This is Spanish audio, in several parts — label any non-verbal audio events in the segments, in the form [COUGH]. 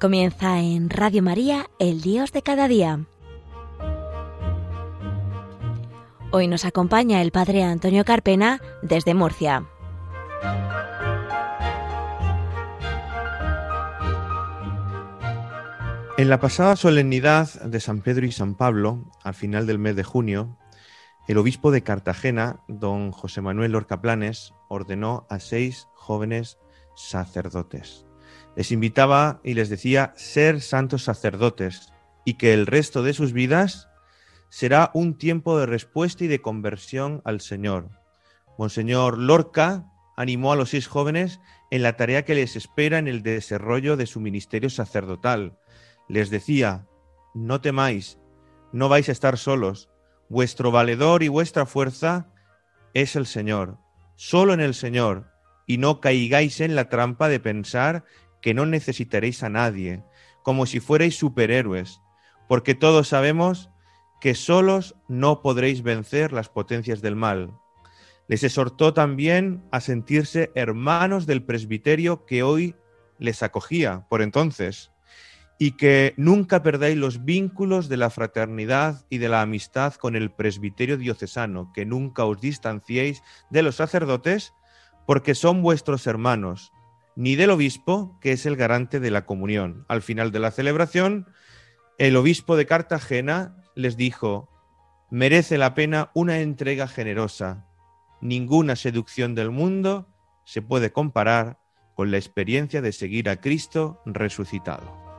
Comienza en Radio María, el Dios de cada día. Hoy nos acompaña el Padre Antonio Carpena desde Murcia. En la pasada solemnidad de San Pedro y San Pablo, al final del mes de junio, el obispo de Cartagena, don José Manuel Lorca Planes, ordenó a seis jóvenes sacerdotes les invitaba y les decía ser santos sacerdotes y que el resto de sus vidas será un tiempo de respuesta y de conversión al Señor. Monseñor Lorca animó a los seis jóvenes en la tarea que les espera en el desarrollo de su ministerio sacerdotal. Les decía, no temáis, no vais a estar solos, vuestro valedor y vuestra fuerza es el Señor, solo en el Señor, y no caigáis en la trampa de pensar que no necesitaréis a nadie, como si fuerais superhéroes, porque todos sabemos que solos no podréis vencer las potencias del mal. Les exhortó también a sentirse hermanos del presbiterio que hoy les acogía por entonces, y que nunca perdáis los vínculos de la fraternidad y de la amistad con el presbiterio diocesano, que nunca os distanciéis de los sacerdotes, porque son vuestros hermanos, ni del obispo, que es el garante de la comunión. Al final de la celebración, el obispo de Cartagena les dijo, merece la pena una entrega generosa. Ninguna seducción del mundo se puede comparar con la experiencia de seguir a Cristo resucitado.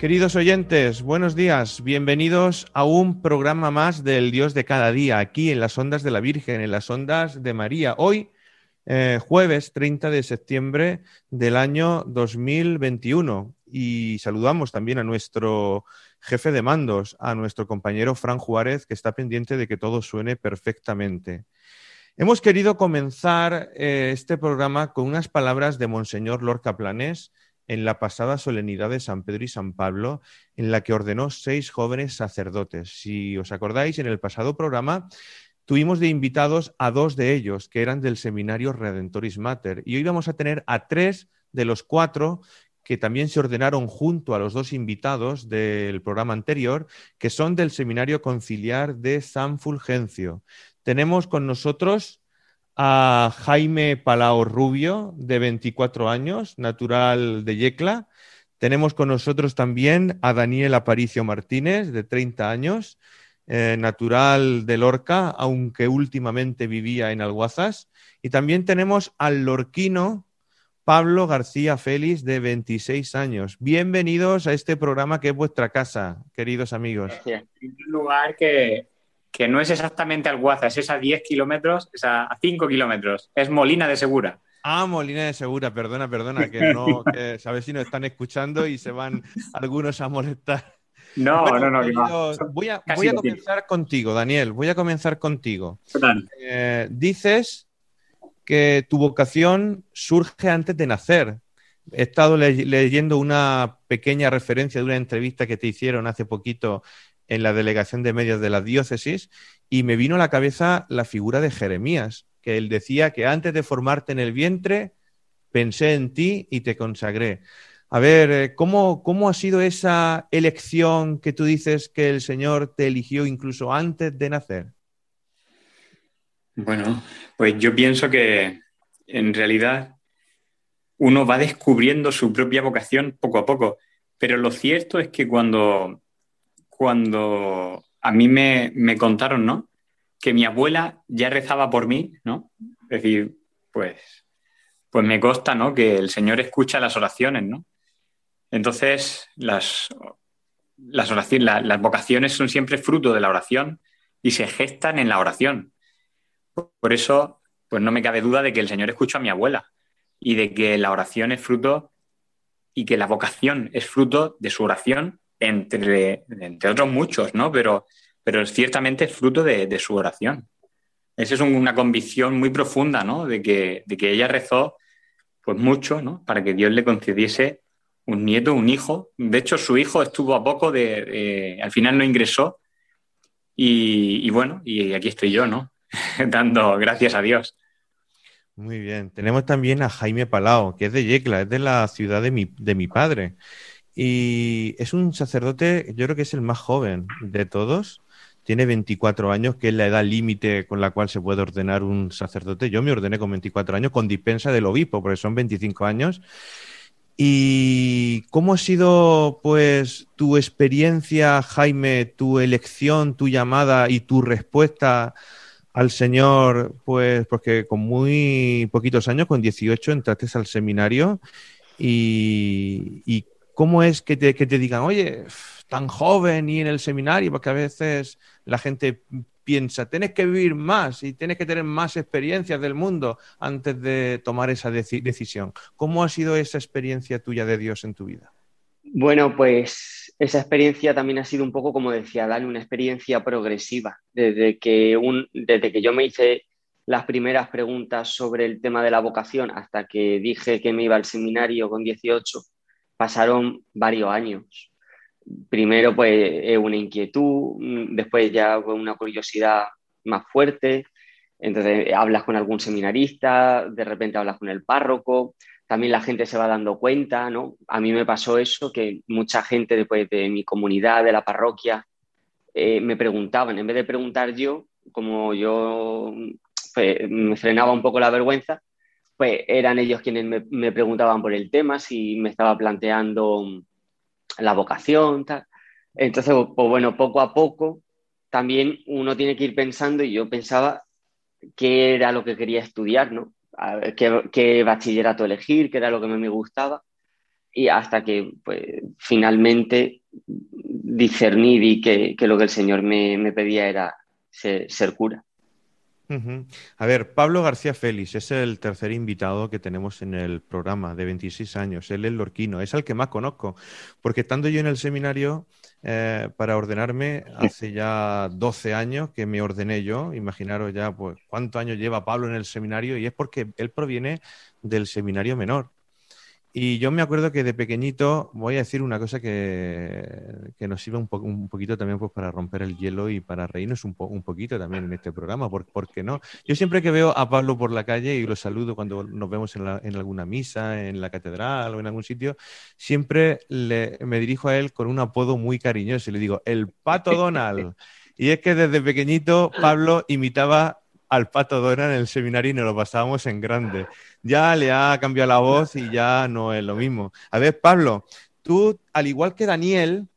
Queridos oyentes, buenos días. Bienvenidos a un programa más del Dios de cada día, aquí en las ondas de la Virgen, en las ondas de María. Hoy, eh, jueves 30 de septiembre del año 2021. Y saludamos también a nuestro jefe de mandos, a nuestro compañero Fran Juárez, que está pendiente de que todo suene perfectamente. Hemos querido comenzar eh, este programa con unas palabras de Monseñor Lorca Planés, en la pasada solemnidad de San Pedro y San Pablo, en la que ordenó seis jóvenes sacerdotes. Si os acordáis, en el pasado programa tuvimos de invitados a dos de ellos, que eran del seminario Redentoris Mater, y hoy vamos a tener a tres de los cuatro que también se ordenaron junto a los dos invitados del programa anterior, que son del Seminario Conciliar de San Fulgencio. Tenemos con nosotros a Jaime Palao Rubio, de 24 años, natural de Yecla. Tenemos con nosotros también a Daniel Aparicio Martínez, de 30 años, eh, natural de Lorca, aunque últimamente vivía en Alguazas. Y también tenemos al lorquino Pablo García Félix, de 26 años. Bienvenidos a este programa que es vuestra casa, queridos amigos. En un lugar que que no es exactamente Alguaza, es a 10 kilómetros, es a 5 kilómetros, es Molina de Segura. Ah, Molina de Segura, perdona, perdona, que no, [LAUGHS] que, sabes si nos están escuchando y se van algunos a molestar. No, no, no. voy, a, voy a, comenzar contigo, Daniel, voy a comenzar contigo. Eh, dices que tu vocación surge antes de nacer. He estado leyendo una pequeña referencia de una entrevista que te hicieron hace poquito en la delegación de medios de la diócesis y me vino a la cabeza la figura de Jeremías, que él decía que antes de formarte en el vientre, pensé en ti y te consagré. A ver, eh, ¿cómo, ¿cómo, ha sido esa elección que tú dices que el Señor te eligió incluso antes de nacer? Bueno, pues yo pienso que en realidad uno va descubriendo su propia vocación poco a poco, pero lo cierto es que cuando cuando a mí me, contaron, ¿no? Que mi abuela ya rezaba por mí, ¿no? Es decir, pues, pues me consta, ¿no? Que el Señor escucha las oraciones, ¿no? Entonces, las, las, las vocaciones son siempre fruto de la oración y se gestan en la oración. Por eso, pues no me cabe duda de que el Señor escucha a mi abuela y de que la oración es fruto y que la vocación es fruto de su oración entre, entre otros muchos, ¿no? Pero, pero ciertamente es fruto de, su oración. Esa es una convicción muy profunda, ¿no? De que, de que ella rezó pues mucho, ¿no? Para que Dios le concediese un nieto, un hijo. De hecho, su hijo estuvo a poco de, al final no ingresó. Y, bueno, y aquí estoy yo, ¿no? [LAUGHS] Dando gracias a Dios. Muy bien. Tenemos también a Jaime Palao, que es de Yecla, es de la ciudad de mi, de mi padre. Y es un sacerdote, yo creo que es el más joven de todos. Tiene 24 años, que es la edad límite con la cual se puede ordenar un sacerdote. Yo me ordené con 24 años con dispensa del obispo, porque son 25 años. ¿Y cómo ha sido, pues, tu experiencia, Jaime, tu elección, tu llamada y tu respuesta al Señor? Pues, porque con muy poquitos años, con 18, entraste al seminario y, y ¿cómo es que te, que te digan, oye, tan joven y en el seminario? Porque a veces la gente piensa, tienes que vivir más y tienes que tener más experiencias del mundo antes de tomar esa decisión. ¿Cómo ha sido esa experiencia tuya de Dios en tu vida? Bueno, pues esa experiencia también ha sido un poco, como decía Dani, una experiencia progresiva. Desde que, un, desde que yo me hice las primeras preguntas sobre el tema de la vocación hasta que dije que me iba al seminario con 18, pasaron varios años. Primero pues una inquietud, después ya una curiosidad más fuerte, entonces hablas con algún seminarista, de repente hablas con el párroco, también la gente se va dando cuenta, ¿no? A mí me pasó eso, que mucha gente después de mi comunidad, de la parroquia, eh, me preguntaban, en vez de preguntar yo, como yo me frenaba un poco la vergüenza, pues eran ellos quienes me, preguntaban por el tema, si me estaba planteando la vocación, tal. Entonces, pues bueno, poco a poco también uno tiene que ir pensando y yo pensaba qué era lo que quería estudiar, ¿no? Qué, bachillerato elegir, qué era lo que me gustaba. Y hasta que pues, finalmente discerní que, que, lo que el Señor me, pedía era ser cura. A ver, Pablo García Félix es el tercer invitado que tenemos en el programa de 26 años. Él es lorquino, es el que más conozco, porque estando yo en el seminario eh, para ordenarme hace ya 12 años que me ordené yo, imaginaros ya pues cuántos años lleva Pablo en el seminario y es porque él proviene del seminario menor. Y yo me acuerdo que de pequeñito, voy a decir una cosa que, que nos sirve un, un, poquito también pues, para romper el hielo y para reírnos un, un poquito también en este programa, ¿por, qué no? Yo siempre que veo a Pablo por la calle y lo saludo cuando nos vemos en, la, en alguna misa, en la catedral o en algún sitio, siempre le, me dirijo a él con un apodo muy cariñoso y le digo, el Pato Donald. [LAUGHS] Y es que desde pequeñito Pablo imitaba al Pato Donald en el seminario y nos lo pasábamos en grande ya le ha cambiado la voz y ya no es lo mismo. A ver, Pablo, tú, al igual que Daniel,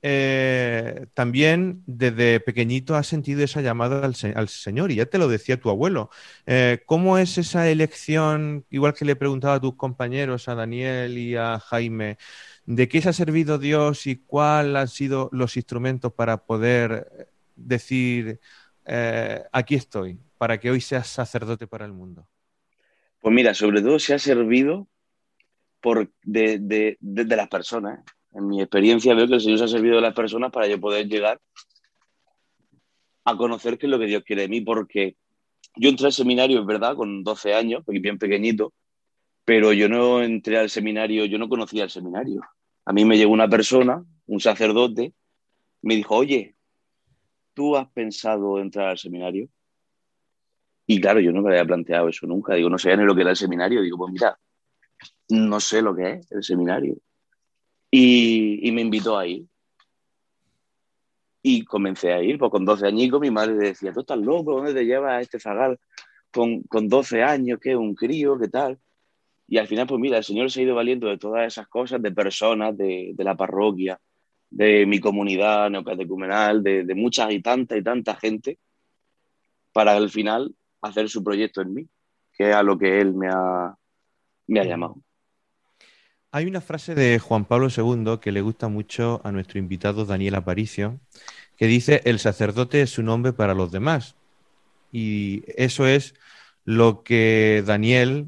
eh, también desde pequeñito has sentido esa llamada al, Señor y ya te lo decía tu abuelo. Eh, ¿Cómo es esa elección, igual que le preguntaba a tus compañeros, a Daniel y a Jaime, de qué se ha servido Dios y cuáles han sido los instrumentos para poder decir, eh, aquí estoy, para que hoy seas sacerdote para el mundo? Pues mira, sobre todo se ha servido por de, las personas. En mi experiencia veo que el Señor se ha servido de las personas para yo poder llegar a conocer qué es lo que Dios quiere de mí, porque yo entré al seminario, es verdad, con 12 años, bien pequeñito, pero yo no entré al seminario, yo no conocía el seminario. A mí me llegó una persona, un sacerdote, me dijo, oye, ¿tú has pensado entrar al seminario? Y claro, yo no me había planteado eso nunca. Digo, no sé ni lo que era el seminario. Digo, pues mira, no sé lo que es el seminario. Y, me invitó a ir. Y comencé a ir, pues con 12 añicos mi madre decía, tú estás loco, ¿dónde te llevas este zagal con, con 12 años? ¿Qué? ¿Un crío? ¿Qué tal? Y al final, pues mira, el Señor se ha ido valiendo de todas esas cosas, de personas, de, de la parroquia, de mi comunidad neocatecumenal, de, de muchas y tanta y tanta gente, para al final hacer su proyecto en mí, que es a lo que él me ha, me ha llamado. Hay una frase de Juan Pablo II que le gusta mucho a nuestro invitado Daniel Aparicio, que dice, el sacerdote es un hombre para los demás. Y eso es lo que Daniel,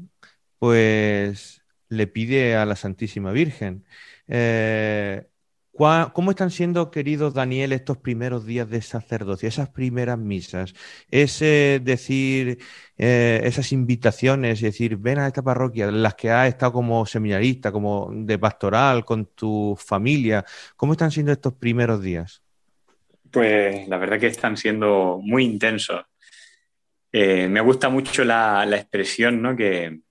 pues, le pide a la Santísima Virgen. Eh, ¿Cómo están siendo, queridos Daniel, estos primeros días de sacerdocio, esas primeras misas? Ese decir, eh, esas invitaciones, es decir, ven a esta parroquia, las que has estado como seminarista, como de pastoral, con tu familia. ¿Cómo están siendo estos primeros días? Pues la verdad que están siendo muy intensos. Eh, me gusta mucho la, expresión ¿no? que,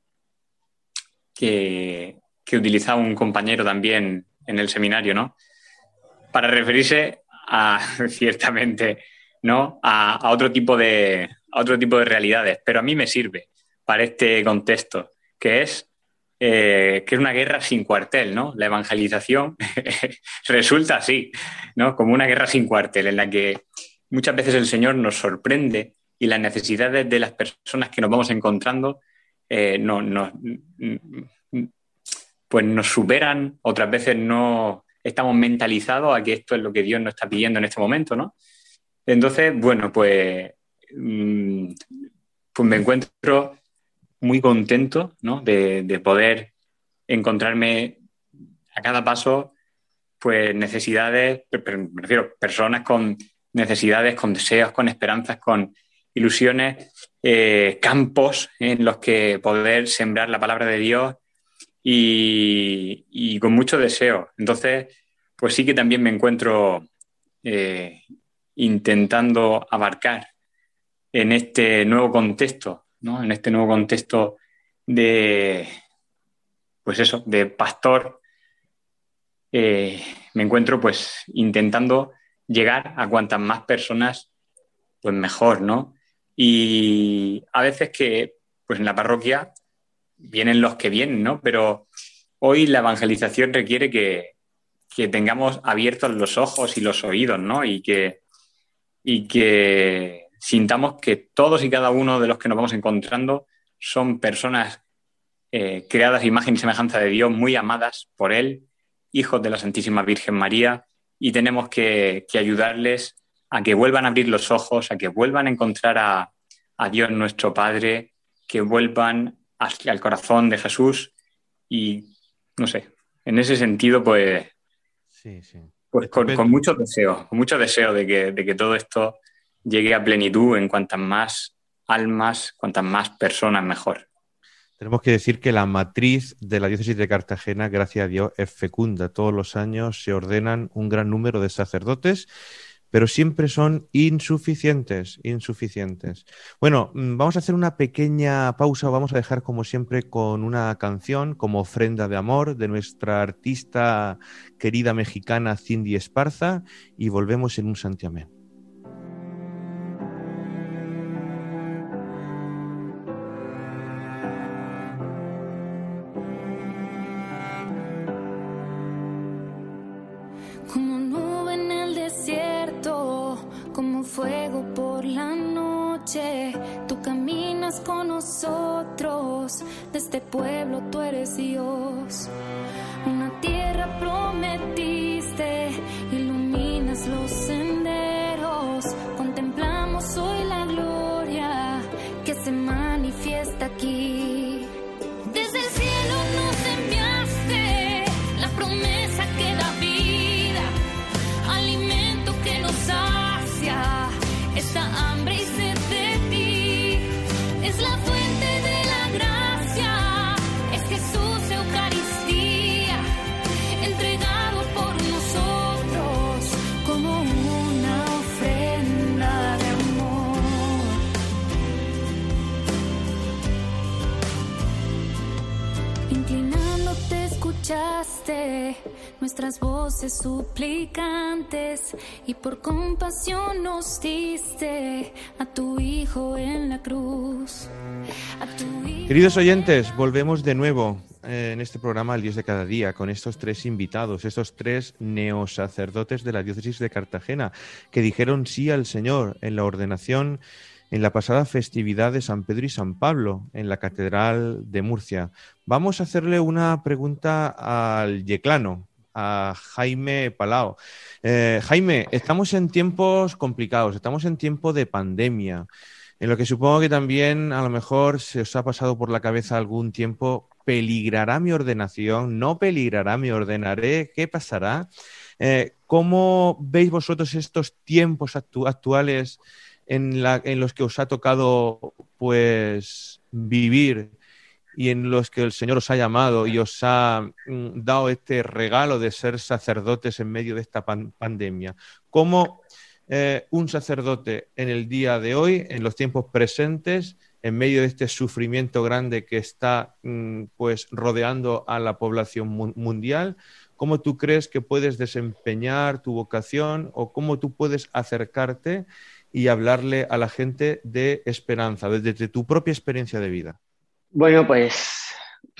que, que utilizaba un compañero también en el seminario, ¿no? Para referirse a, [LAUGHS] ciertamente, ¿no? A, otro tipo de, otro tipo de realidades, pero a mí me sirve para este contexto, que es eh, que es una guerra sin cuartel, ¿no? La evangelización [LAUGHS] resulta así, ¿no? Como una guerra sin cuartel, en la que muchas veces el Señor nos sorprende y las necesidades de las personas que nos vamos encontrando eh, no, no, pues nos superan, otras veces no estamos mentalizados a que esto es lo que Dios nos está pidiendo en este momento, ¿no? Entonces, bueno, pues, mm, pues me encuentro muy contento ¿no? de, poder encontrarme a cada paso pues necesidades, me refiero, personas con necesidades, con deseos, con esperanzas, con ilusiones, eh, campos en los que poder sembrar la palabra de Dios y, con mucho deseo. Entonces, pues sí que también me encuentro eh, intentando abarcar en este nuevo contexto, ¿no? En este nuevo contexto de, pues eso, de pastor, eh, me encuentro pues intentando llegar a cuantas más personas, pues mejor, ¿no? Y a veces que, pues en la parroquia vienen los que vienen, ¿no? Pero hoy la evangelización requiere que, tengamos abiertos los ojos y los oídos, ¿no? Y que, y que sintamos que todos y cada uno de los que nos vamos encontrando son personas eh, creadas imagen y semejanza de Dios, muy amadas por Él, hijos de la Santísima Virgen María, y tenemos que, ayudarles a que vuelvan a abrir los ojos, a que vuelvan a encontrar a, a Dios nuestro Padre, que vuelvan hacia el corazón de Jesús y, no sé, en ese sentido, pues, pues con, mucho deseo, con mucho deseo de que, de que todo esto llegue a plenitud en cuantas más almas, cuantas más personas, mejor. Tenemos que decir que la matriz de la diócesis de Cartagena, gracias a Dios, es fecunda. Todos los años se ordenan un gran número de sacerdotes pero siempre son insuficientes, insuficientes. Bueno, mm, vamos a hacer una pequeña pausa, vamos a dejar como siempre con una canción como ofrenda de amor de nuestra artista querida mexicana Cindy Esparza y volvemos en un santiamén. con nosotros, de este pueblo tú eres Dios. Una tierra prometiste, iluminas los senderos, contemplamos hoy la gloria que se manifiesta aquí. Nuestras voces suplicantes y por compasión nos diste a tu Hijo en la cruz. Queridos oyentes, volvemos de nuevo eh, en este programa El Dios de cada día con estos tres invitados, estos tres neosacerdotes de la diócesis de Cartagena que dijeron sí al Señor en la ordenación en la pasada festividad de San Pedro y San Pablo en la Catedral de Murcia. Vamos a hacerle una pregunta al yeclano, a Jaime Palao. Eh, Jaime, estamos en tiempos complicados, estamos en tiempo de pandemia, en lo que supongo que también a lo mejor se os ha pasado por la cabeza algún tiempo ¿Peligrará mi ordenación? ¿No peligrará mi ordenaré? ¿Qué pasará? Eh, ¿Cómo veis vosotros estos tiempos actuales en, los que os ha tocado pues vivir y en los que el Señor os ha llamado y os ha mm, dado este regalo de ser sacerdotes en medio de esta pandemia? ¿Cómo eh, un sacerdote en el día de hoy, en los tiempos presentes, en medio de este sufrimiento grande que está mm, pues rodeando a la población mundial, cómo tú crees que puedes desempeñar tu vocación o cómo tú puedes acercarte y hablarle a la gente de esperanza, desde tu propia experiencia de vida. Bueno, pues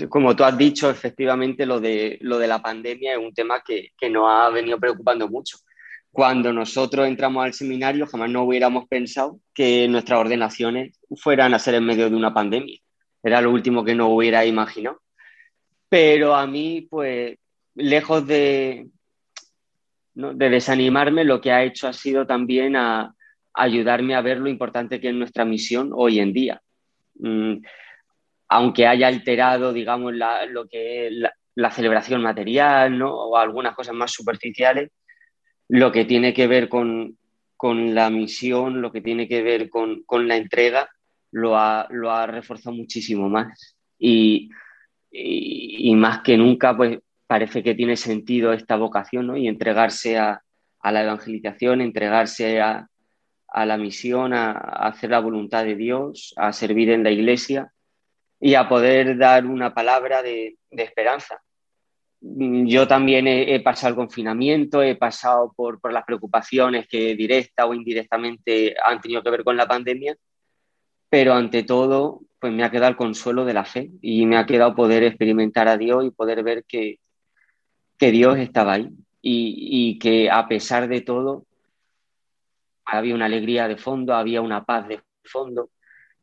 como tú has dicho, efectivamente lo de, lo de la pandemia es un tema que, que nos ha venido preocupando mucho cuando nosotros entramos al seminario jamás no hubiéramos pensado que nuestras ordenaciones fueran a ser en medio de una pandemia. Era lo último que no hubiera imaginado. Pero a mí, pues, lejos de, de desanimarme, lo que ha hecho ha sido también a, ayudarme a ver lo importante que es nuestra misión hoy en día. Mm, aunque haya alterado, digamos, lo que es la, la, celebración material ¿no? o algunas cosas más superficiales, lo que tiene que ver con, la misión, lo que tiene que ver con, la entrega, lo ha, lo ha, reforzado muchísimo más. Y, más que nunca, pues parece que tiene sentido esta vocación ¿no? y entregarse a, la evangelización, entregarse a, la misión, a, hacer la voluntad de Dios, a servir en la iglesia y a poder dar una palabra de esperanza. Yo también he, pasado el confinamiento, he pasado por, las preocupaciones que directa o indirectamente han tenido que ver con la pandemia, pero ante todo, pues me ha quedado el consuelo de la fe y me ha quedado poder experimentar a Dios y poder ver que, que Dios estaba ahí y que a pesar de todo había una alegría de fondo, había una paz de fondo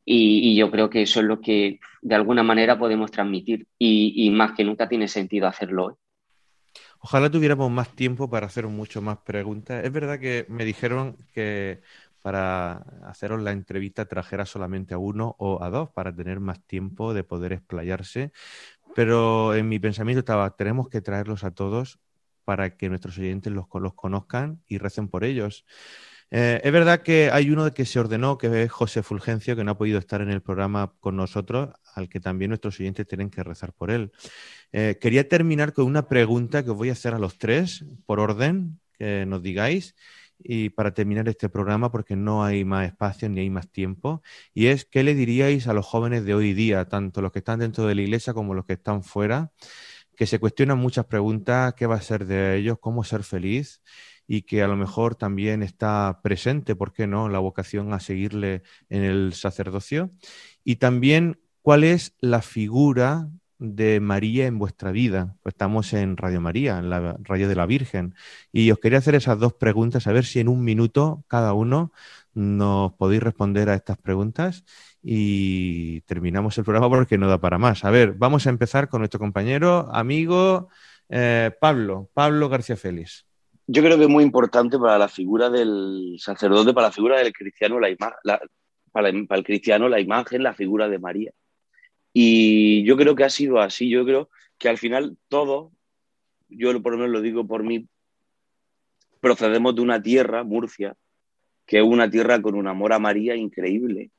y, yo creo que eso es lo que de alguna manera podemos transmitir y, más que nunca tiene sentido hacerlo hoy. Ojalá tuviéramos más tiempo para hacer mucho más preguntas. Es verdad que me dijeron que para haceros la entrevista trajera solamente a uno o a dos para tener más tiempo de poder explayarse, pero en mi pensamiento estaba, tenemos que traerlos a todos para que nuestros oyentes los, los conozcan y recen por ellos. Eh, es verdad que hay uno que se ordenó, que es José Fulgencio, que no ha podido estar en el programa con nosotros, al que también nuestros oyentes tienen que rezar por él. Eh, quería terminar con una pregunta que os voy a hacer a los tres, por orden, que nos digáis, y para terminar este programa, porque no hay más espacio ni hay más tiempo, y es, ¿qué le diríais a los jóvenes de hoy día, tanto los que están dentro de la iglesia como los que están fuera? que se cuestionan muchas preguntas, qué va a ser de ellos, cómo ser feliz y que a lo mejor también está presente, ¿por qué no?, la vocación a seguirle en el sacerdocio. Y también, ¿cuál es la figura de María en vuestra vida? Pues estamos en Radio María, en la radio de la Virgen. Y os quería hacer esas dos preguntas, a ver si en un minuto cada uno nos podéis responder a estas preguntas y terminamos el programa porque no da para más. A ver, vamos a empezar con nuestro compañero, amigo eh, Pablo, Pablo García Félix yo creo que es muy importante para la figura del sacerdote, para la figura del cristiano, la, para, el cristiano, la imagen, la figura de María. Y yo creo que ha sido así. Yo creo que al final todo, yo por lo menos lo digo por mí, procedemos de una tierra, Murcia, que es una tierra con un amor a María increíble.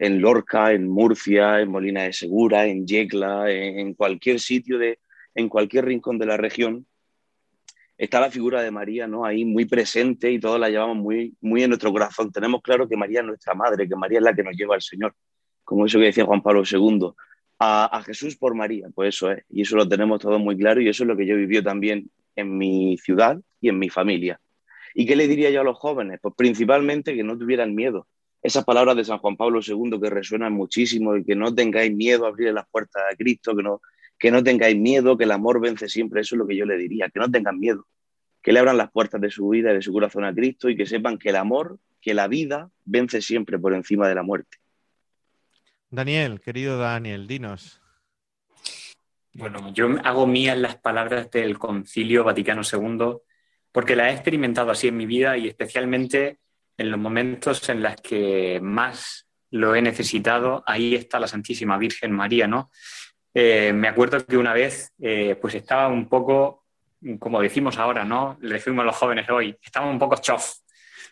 En Lorca, en Murcia, en Molina de Segura, en Yecla, en cualquier sitio, de, en cualquier rincón de la región, está la figura de María ¿no? ahí muy presente y todos la llevamos muy, muy en nuestro corazón. Tenemos claro que María es nuestra madre, que María es la que nos lleva al Señor, como eso que decía Juan Pablo II. A, Jesús por María, pues eso es, y eso lo tenemos todos muy claro y eso es lo que yo vivió también en mi ciudad y en mi familia. ¿Y qué le diría yo a los jóvenes? Pues principalmente que no tuvieran miedo. Esas palabras de San Juan Pablo II que resuenan muchísimo y que no tengáis miedo a abrir las puertas a Cristo, que no, que no tengáis miedo, que el amor vence siempre, eso es lo que yo le diría, que no tengan miedo, que le abran las puertas de su vida y de su corazón a Cristo y que sepan que el amor, que la vida vence siempre por encima de la muerte. Daniel, querido Daniel, dinos. Bueno, yo hago mías las palabras del Concilio Vaticano II porque las he experimentado así en mi vida y especialmente en los momentos en los que más lo he necesitado, ahí está la Santísima Virgen María, ¿no? Eh, me acuerdo que una vez eh, pues estaba un poco, como decimos ahora, ¿no? Le decimos a los jóvenes hoy, estaba un poco chof.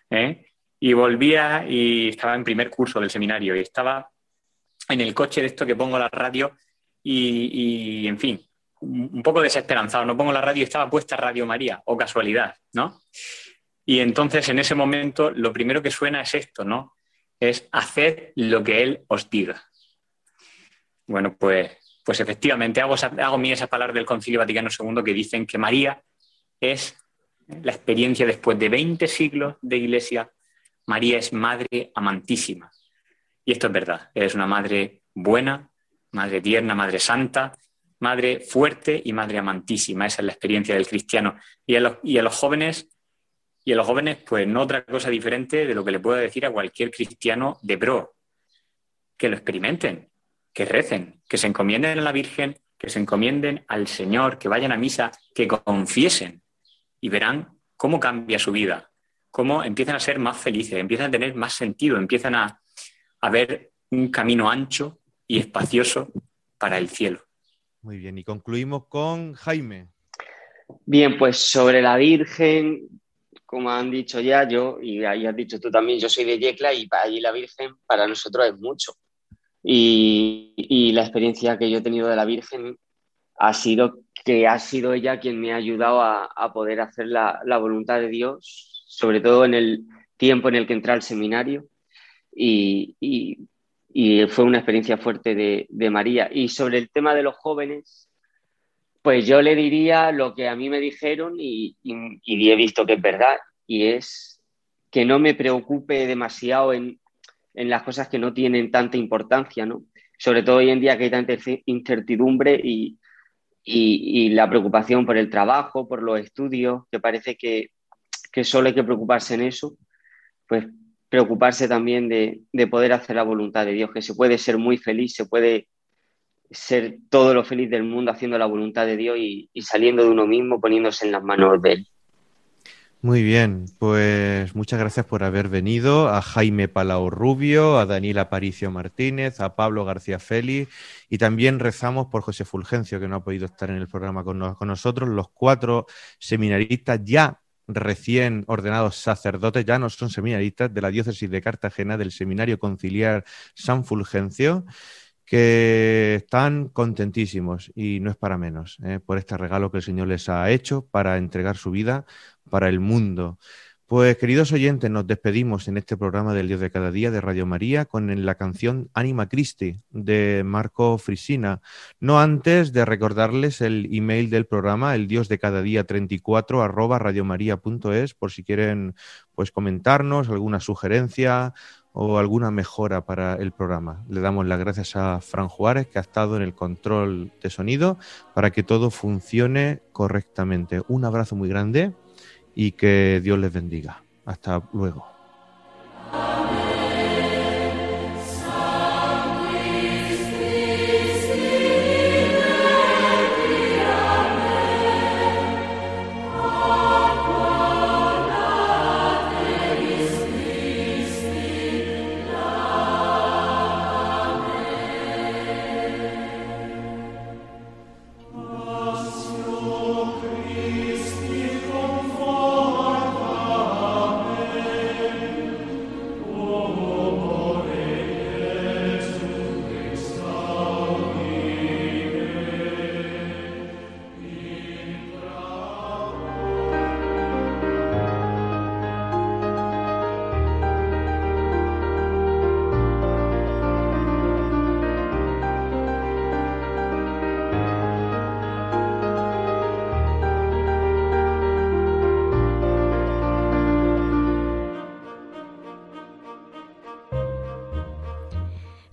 ¿eh? Y volvía y estaba en primer curso del seminario y estaba en el coche de esto que pongo la radio y, en fin, un poco desesperanzado. No pongo la radio y estaba puesta Radio María, o casualidad, ¿no? Y entonces en ese momento lo primero que suena es esto, ¿no? Es hacer lo que Él os diga. Bueno, pues, pues efectivamente hago, hago mí esas palabras del Concilio Vaticano II que dicen que María es la experiencia después de 20 siglos de iglesia. María es madre amantísima. Y esto es verdad. Es una madre buena, madre tierna, madre santa, madre fuerte y madre amantísima. Esa es la experiencia del cristiano. Y a los, y a los jóvenes y a los jóvenes, pues no otra cosa diferente de lo que le puedo decir a cualquier cristiano de pro. Que lo experimenten, que recen, que se encomienden a la Virgen, que se encomienden al Señor, que vayan a misa, que confiesen y verán cómo cambia su vida, cómo empiezan a ser más felices, empiezan a tener más sentido, empiezan a, a ver un camino ancho y espacioso para el cielo. Muy bien, y concluimos con Jaime. Bien, pues sobre la Virgen, como han dicho ya, yo, y ahí has dicho tú también, yo soy de Yecla y allí la Virgen para nosotros es mucho. Y, la experiencia que yo he tenido de la Virgen ha sido que ha sido ella quien me ha ayudado a, poder hacer la, voluntad de Dios, sobre todo en el tiempo en el que entré al seminario. Y, fue una experiencia fuerte de, María. Y sobre el tema de los jóvenes, pues yo le diría lo que a mí me dijeron y, he visto que es verdad, y es que no me preocupe demasiado en, las cosas que no tienen tanta importancia, ¿no? Sobre todo hoy en día que hay tanta incertidumbre y, la preocupación por el trabajo, por los estudios, que parece que, solo hay que preocuparse en eso, pues preocuparse también de, de poder hacer la voluntad de Dios, que se puede ser muy feliz, se puede ser todo lo feliz del mundo haciendo la voluntad de Dios y, saliendo de uno mismo, poniéndose en las manos de Él. Muy bien, pues muchas gracias por haber venido a Jaime Palau Rubio, a Daniel Aparicio Martínez, a Pablo García Félix y también rezamos por José Fulgencio, que no ha podido estar en el programa con, con nosotros, los cuatro seminaristas ya recién ordenados sacerdotes, ya no son seminaristas de la diócesis de Cartagena, del Seminario Conciliar San Fulgencio que están contentísimos y no es para menos ¿eh? por este regalo que el Señor les ha hecho para entregar su vida para el mundo. Pues queridos oyentes, nos despedimos en este programa del Dios de cada día de Radio María con la canción Anima Christi de Marco Frisina. No antes de recordarles el email del programa, el Dios de cada día 34 arroba radiomaria.es, por si quieren pues comentarnos alguna sugerencia o alguna mejora para el programa. Le damos las gracias a Fran Juárez, que ha estado en el control de sonido, para que todo funcione correctamente. Un abrazo muy grande y que Dios les bendiga. Hasta luego.